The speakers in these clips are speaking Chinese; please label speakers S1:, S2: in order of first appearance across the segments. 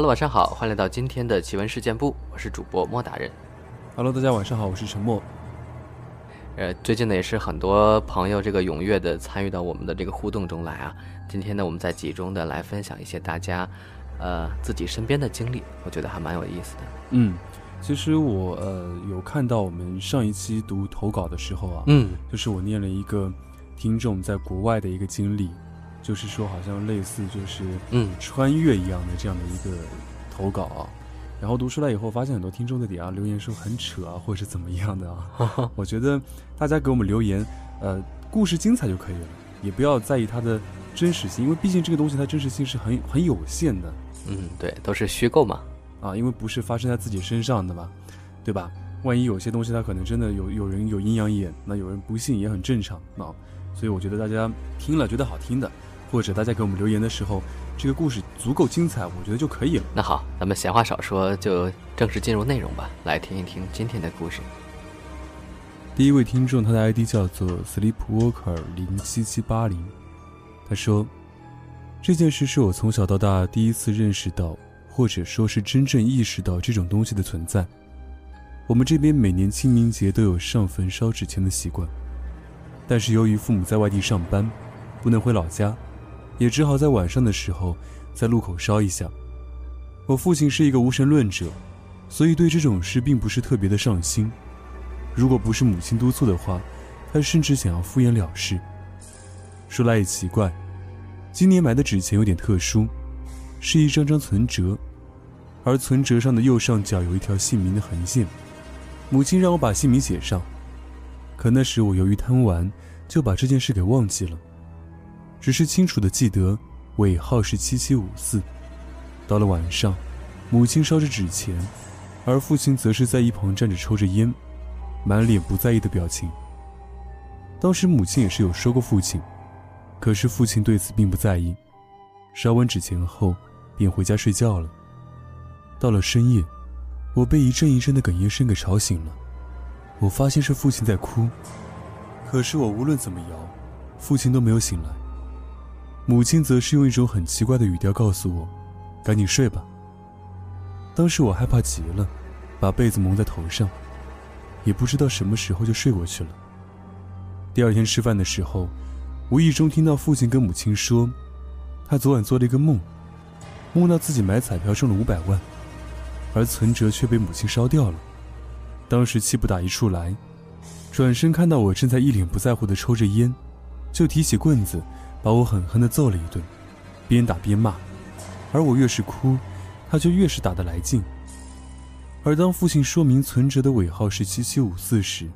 S1: Hello，晚上好，欢迎来到今天的奇闻事件部，我是主播莫大人。
S2: Hello，大家晚上好，我是陈默。
S1: 呃，最近呢也是很多朋友这个踊跃的参与到我们的这个互动中来啊。今天呢，我们再集中的来分享一些大家，呃，自己身边的经历，我觉得还蛮有意思的。
S2: 嗯，其实我呃有看到我们上一期读投稿的时候啊，
S1: 嗯
S2: 就是我念了一个听众在国外的一个经历，就是说好像类似就是
S1: 嗯
S2: 穿越一样的这样的一个投稿啊。然后读出来以后，发现很多听众在底下留言说很扯啊，或者是怎么样的啊。我觉得大家给我们留言，呃，故事精彩就可以了，也不要在意它的真实性，因为毕竟这个东西它真实性是很很有限的。
S1: 嗯，对，都是虚构嘛。
S2: 啊，因为不是发生在自己身上的嘛，对吧？万一有些东西它可能真的有有人有阴阳眼，那有人不信也很正常啊。所以我觉得大家听了觉得好听的，或者大家给我们留言的时候，这个故事足够精彩，我觉得就可以了。
S1: 那好，咱们闲话少说，就正式进入内容吧，来听一听今天的故事。
S2: 第一位听众，他的 ID 叫做 Sleepwalker 零七七八零，他说：“这件事是我从小到大第一次认识到，或者说是真正意识到这种东西的存在。我们这边每年清明节都有上坟烧纸钱的习惯，但是由于父母在外地上班，不能回老家，也只好在晚上的时候在路口烧一下。我父亲是一个无神论者，所以对这种事并不是特别的上心。”如果不是母亲督促的话，他甚至想要敷衍了事。说来也奇怪，今年买的纸钱有点特殊，是一张张存折，而存折上的右上角有一条姓名的横线。母亲让我把姓名写上，可那时我由于贪玩，就把这件事给忘记了，只是清楚的记得尾号是七七五四。到了晚上，母亲烧着纸钱，而父亲则是在一旁站着抽着烟。满脸不在意的表情。当时母亲也是有说过父亲，可是父亲对此并不在意。烧完纸钱后，便回家睡觉了。到了深夜，我被一阵一阵的哽咽声给吵醒了。我发现是父亲在哭，可是我无论怎么摇，父亲都没有醒来。母亲则是用一种很奇怪的语调告诉我：“赶紧睡吧。”当时我害怕极了，把被子蒙在头上。也不知道什么时候就睡过去了。第二天吃饭的时候，无意中听到父亲跟母亲说，他昨晚做了一个梦，梦到自己买彩票中了五百万，而存折却被母亲烧掉了。当时气不打一处来，转身看到我正在一脸不在乎的抽着烟，就提起棍子把我狠狠地揍了一顿，边打边骂，而我越是哭，他就越是打得来劲。而当父亲说明存折的尾号是七七五四时，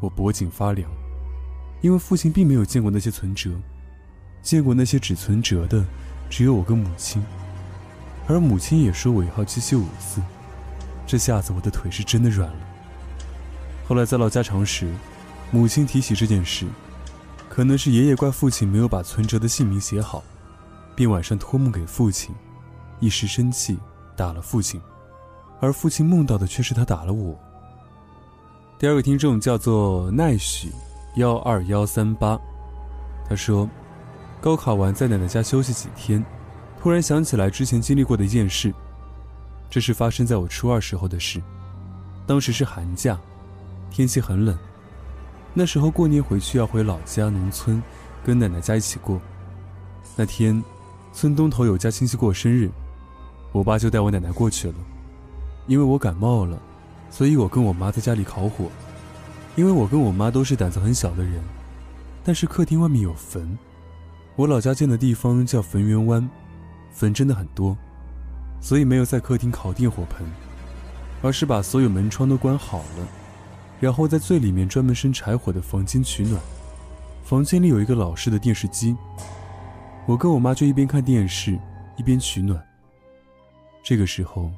S2: 我脖颈发凉，因为父亲并没有见过那些存折，见过那些纸存折的只有我跟母亲，而母亲也说尾号七七五四，这下子我的腿是真的软了。后来在唠家常时，母亲提起这件事，可能是爷爷怪父亲没有把存折的姓名写好，便晚上托梦给父亲，一时生气打了父亲。而父亲梦到的却是他打了我。第二个听众叫做奈许幺二幺三八，他说，高考完在奶奶家休息几天，突然想起来之前经历过的一件事。这是发生在我初二时候的事，当时是寒假，天气很冷，那时候过年回去要回老家农村，跟奶奶家一起过。那天，村东头有家亲戚过生日，我爸就带我奶奶过去了。因为我感冒了，所以我跟我妈在家里烤火。因为我跟我妈都是胆子很小的人，但是客厅外面有坟，我老家建的地方叫坟园湾，坟真的很多，所以没有在客厅烤电火盆，而是把所有门窗都关好了，然后在最里面专门生柴火的房间取暖。房间里有一个老式的电视机，我跟我妈就一边看电视一边取暖。这个时候。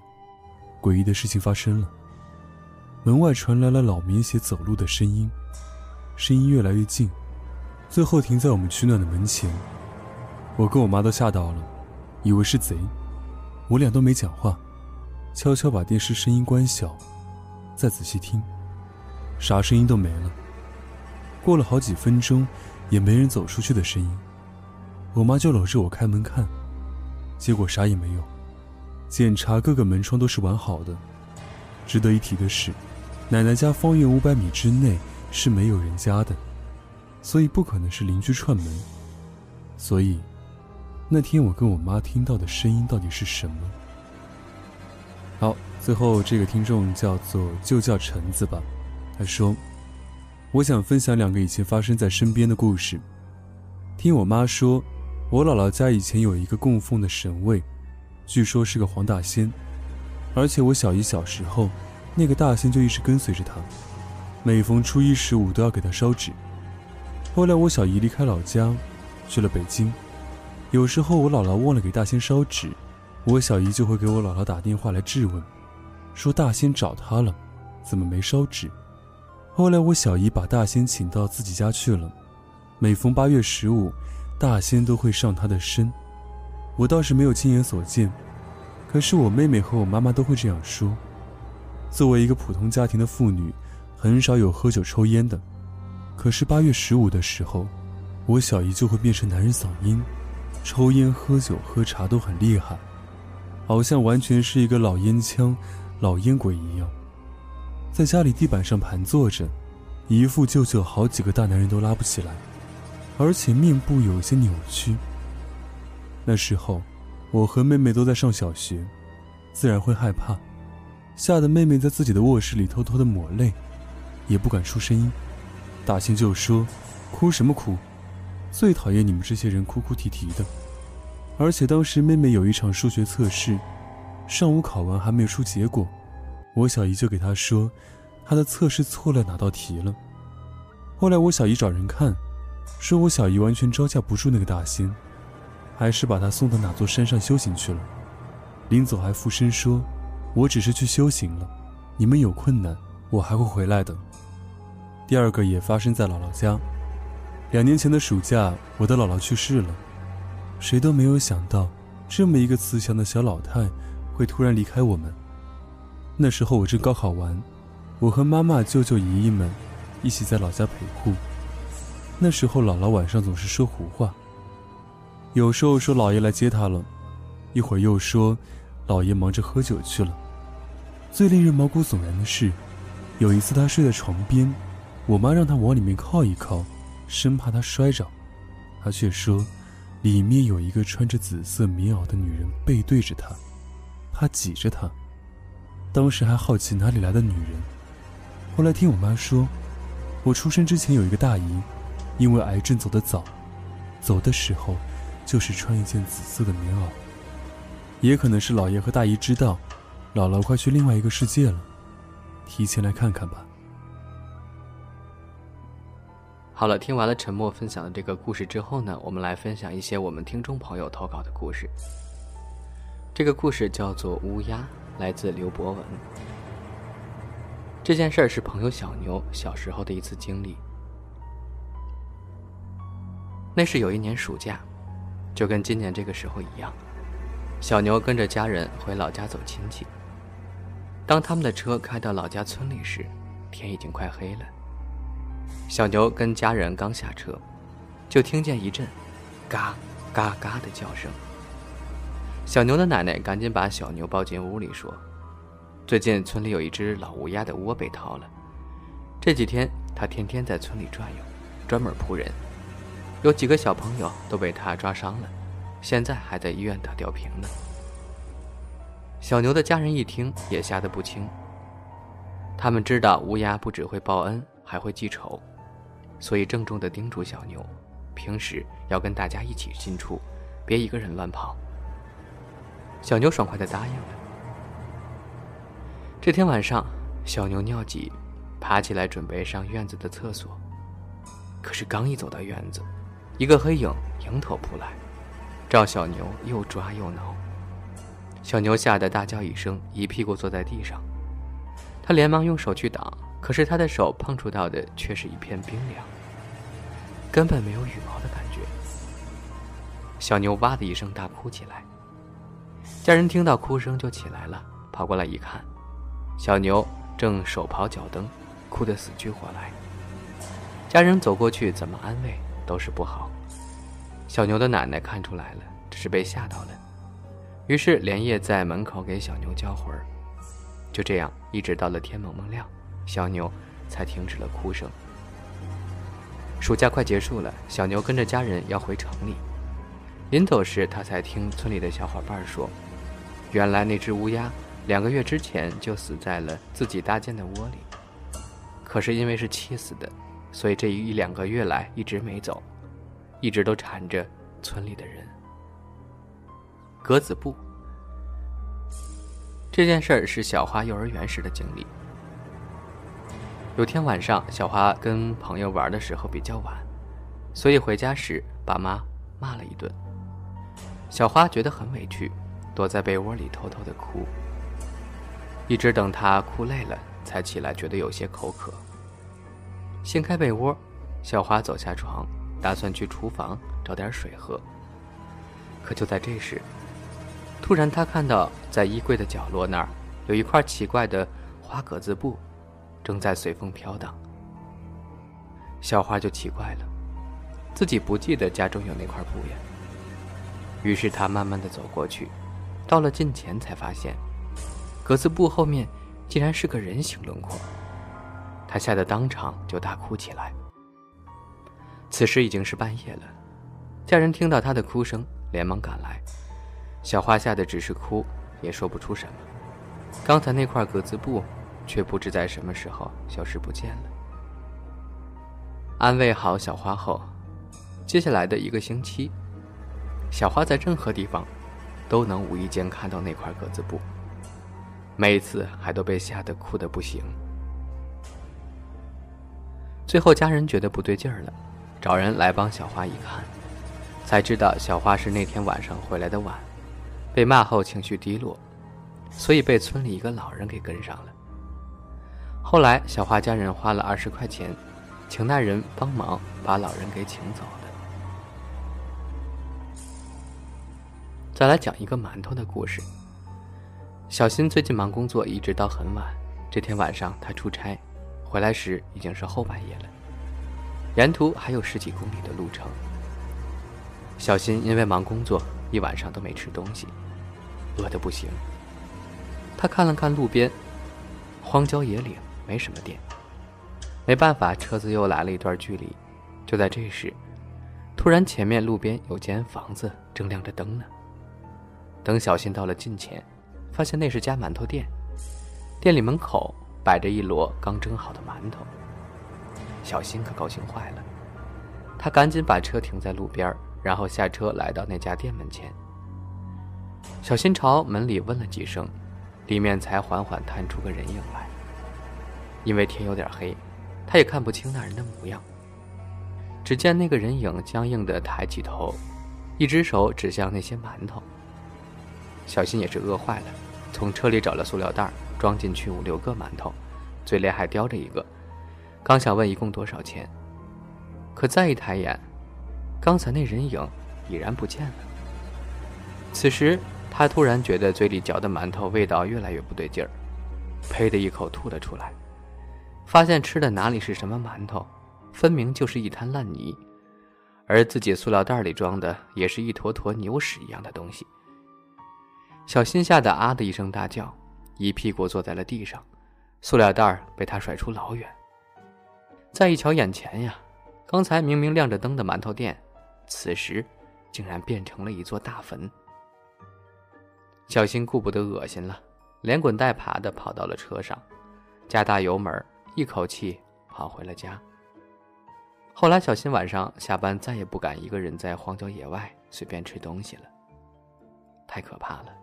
S2: 诡异的事情发生了，门外传来了老棉鞋走路的声音，声音越来越近，最后停在我们取暖的门前。我跟我妈都吓到了，以为是贼，我俩都没讲话，悄悄把电视声音关小，再仔细听，啥声音都没了。过了好几分钟，也没人走出去的声音，我妈就搂着我开门看，结果啥也没有。检查各个门窗都是完好的。值得一提的是，奶奶家方圆五百米之内是没有人家的，所以不可能是邻居串门。所以，那天我跟我妈听到的声音到底是什么？好，最后这个听众叫做就叫橙子吧，他说：“我想分享两个以前发生在身边的故事。听我妈说，我姥姥家以前有一个供奉的神位，据说是个黄大仙。”而且我小姨小时候，那个大仙就一直跟随着她，每逢初一十五都要给她烧纸。后来我小姨离开老家，去了北京，有时候我姥姥忘了给大仙烧纸，我小姨就会给我姥姥打电话来质问，说大仙找她了，怎么没烧纸？后来我小姨把大仙请到自己家去了，每逢八月十五，大仙都会上她的身，我倒是没有亲眼所见。可是我妹妹和我妈妈都会这样说。作为一个普通家庭的妇女，很少有喝酒抽烟的。可是八月十五的时候，我小姨就会变成男人嗓音，抽烟、喝酒、喝茶都很厉害，好像完全是一个老烟枪、老烟鬼一样，在家里地板上盘坐着，一副舅舅好几个大男人都拉不起来，而且面部有些扭曲。那时候。我和妹妹都在上小学，自然会害怕，吓得妹妹在自己的卧室里偷偷的抹泪，也不敢出声音。大仙就说：“哭什么哭？最讨厌你们这些人哭哭啼啼的。”而且当时妹妹有一场数学测试，上午考完还没有出结果，我小姨就给他说，她的测试错了哪道题了。后来我小姨找人看，说我小姨完全招架不住那个大仙。还是把他送到哪座山上修行去了。临走还附身说：“我只是去修行了，你们有困难，我还会回来的。”第二个也发生在姥姥家。两年前的暑假，我的姥姥去世了，谁都没有想到，这么一个慈祥的小老太会突然离开我们。那时候我正高考完，我和妈妈、舅舅、姨姨们一起在老家陪护。那时候姥姥晚上总是说胡话。有时候说姥爷来接她了，一会儿又说姥爷忙着喝酒去了。最令人毛骨悚然的是，有一次他睡在床边，我妈让他往里面靠一靠，生怕他摔着，他却说里面有一个穿着紫色棉袄的女人背对着他，他挤着她。当时还好奇哪里来的女人，后来听我妈说，我出生之前有一个大姨，因为癌症走得早，走的时候。就是穿一件紫色的棉袄，也可能是姥爷和大姨知道，姥姥快去另外一个世界了，提前来看看吧。
S1: 好了，听完了沉默分享的这个故事之后呢，我们来分享一些我们听众朋友投稿的故事。这个故事叫做乌鸦，来自刘博文。这件事儿是朋友小牛小时候的一次经历。那是有一年暑假。就跟今年这个时候一样，小牛跟着家人回老家走亲戚。当他们的车开到老家村里时，天已经快黑了。小牛跟家人刚下车，就听见一阵“嘎嘎嘎”的叫声。小牛的奶奶赶紧把小牛抱进屋里，说：“最近村里有一只老乌鸦的窝被掏了，这几天它天天在村里转悠，专门扑人。”有几个小朋友都被它抓伤了，现在还在医院打吊瓶呢。小牛的家人一听也吓得不轻。他们知道乌鸦不只会报恩，还会记仇，所以郑重地叮嘱小牛，平时要跟大家一起进出，别一个人乱跑。小牛爽快地答应了。这天晚上，小牛尿急，爬起来准备上院子的厕所，可是刚一走到院子，一个黑影迎头扑来，照小牛又抓又挠。小牛吓得大叫一声，一屁股坐在地上。他连忙用手去挡，可是他的手碰触到的却是一片冰凉，根本没有羽毛的感觉。小牛哇的一声大哭起来。家人听到哭声就起来了，跑过来一看，小牛正手刨脚蹬，哭得死去活来。家人走过去怎么安慰？都是不好。小牛的奶奶看出来了，只是被吓到了，于是连夜在门口给小牛叫魂儿。就这样，一直到了天蒙蒙亮，小牛才停止了哭声。暑假快结束了，小牛跟着家人要回城里。临走时，他才听村里的小伙伴说，原来那只乌鸦两个月之前就死在了自己搭建的窝里。可是因为是气死的，所以这一两个月来一直没走，一直都缠着村里的人。格子布。这件事儿是小花幼儿园时的经历。有天晚上，小花跟朋友玩的时候比较晚，所以回家时爸妈骂了一顿。小花觉得很委屈，躲在被窝里偷偷的哭。一直等她哭累了，才起来，觉得有些口渴。掀开被窝，小花走下床，打算去厨房找点水喝。可就在这时，突然她看到在衣柜的角落那儿有一块奇怪的花格子布。正在随风飘荡，小花就奇怪了，自己不记得家中有那块布呀。于是他慢慢的走过去，到了近前才发现，格子布后面竟然是个人形轮廓。他吓得当场就大哭起来。此时已经是半夜了，家人听到他的哭声，连忙赶来。小花吓得只是哭，也说不出什么。刚才那块格子布。却不知在什么时候消失不见了。安慰好小花后，接下来的一个星期，小花在任何地方都能无意间看到那块格子布，每次还都被吓得哭得不行。最后家人觉得不对劲儿了，找人来帮小花一看，才知道小花是那天晚上回来的晚，被骂后情绪低落，所以被村里一个老人给跟上了。后来，小花家人花了二十块钱，请那人帮忙把老人给请走的。再来讲一个馒头的故事。小新最近忙工作，一直到很晚。这天晚上他出差，回来时已经是后半夜了，沿途还有十几公里的路程。小新因为忙工作，一晚上都没吃东西，饿得不行。他看了看路边，荒郊野岭。没什么店，没办法，车子又来了一段距离。就在这时，突然前面路边有间房子正亮着灯呢。等小新到了近前，发现那是家馒头店，店里门口摆着一摞刚蒸好的馒头。小新可高兴坏了，他赶紧把车停在路边，然后下车来到那家店门前。小新朝门里问了几声，里面才缓缓探出个人影来。因为天有点黑，他也看不清那人的模样。只见那个人影僵硬地抬起头，一只手指向那些馒头。小新也是饿坏了，从车里找了塑料袋，装进去五六个馒头，嘴里还叼着一个。刚想问一共多少钱，可再一抬眼，刚才那人影已然不见了。此时他突然觉得嘴里嚼的馒头味道越来越不对劲儿，呸的一口吐了出来。发现吃的哪里是什么馒头，分明就是一滩烂泥，而自己塑料袋里装的也是一坨坨牛屎一样的东西。小新吓得啊的一声大叫，一屁股坐在了地上，塑料袋被他甩出老远。再一瞧眼前呀，刚才明明亮着灯的馒头店，此时竟然变成了一座大坟。小新顾不得恶心了，连滚带爬的跑到了车上，加大油门。一口气跑回了家。后来，小新晚上下班再也不敢一个人在荒郊野外随便吃东西了，太可怕了。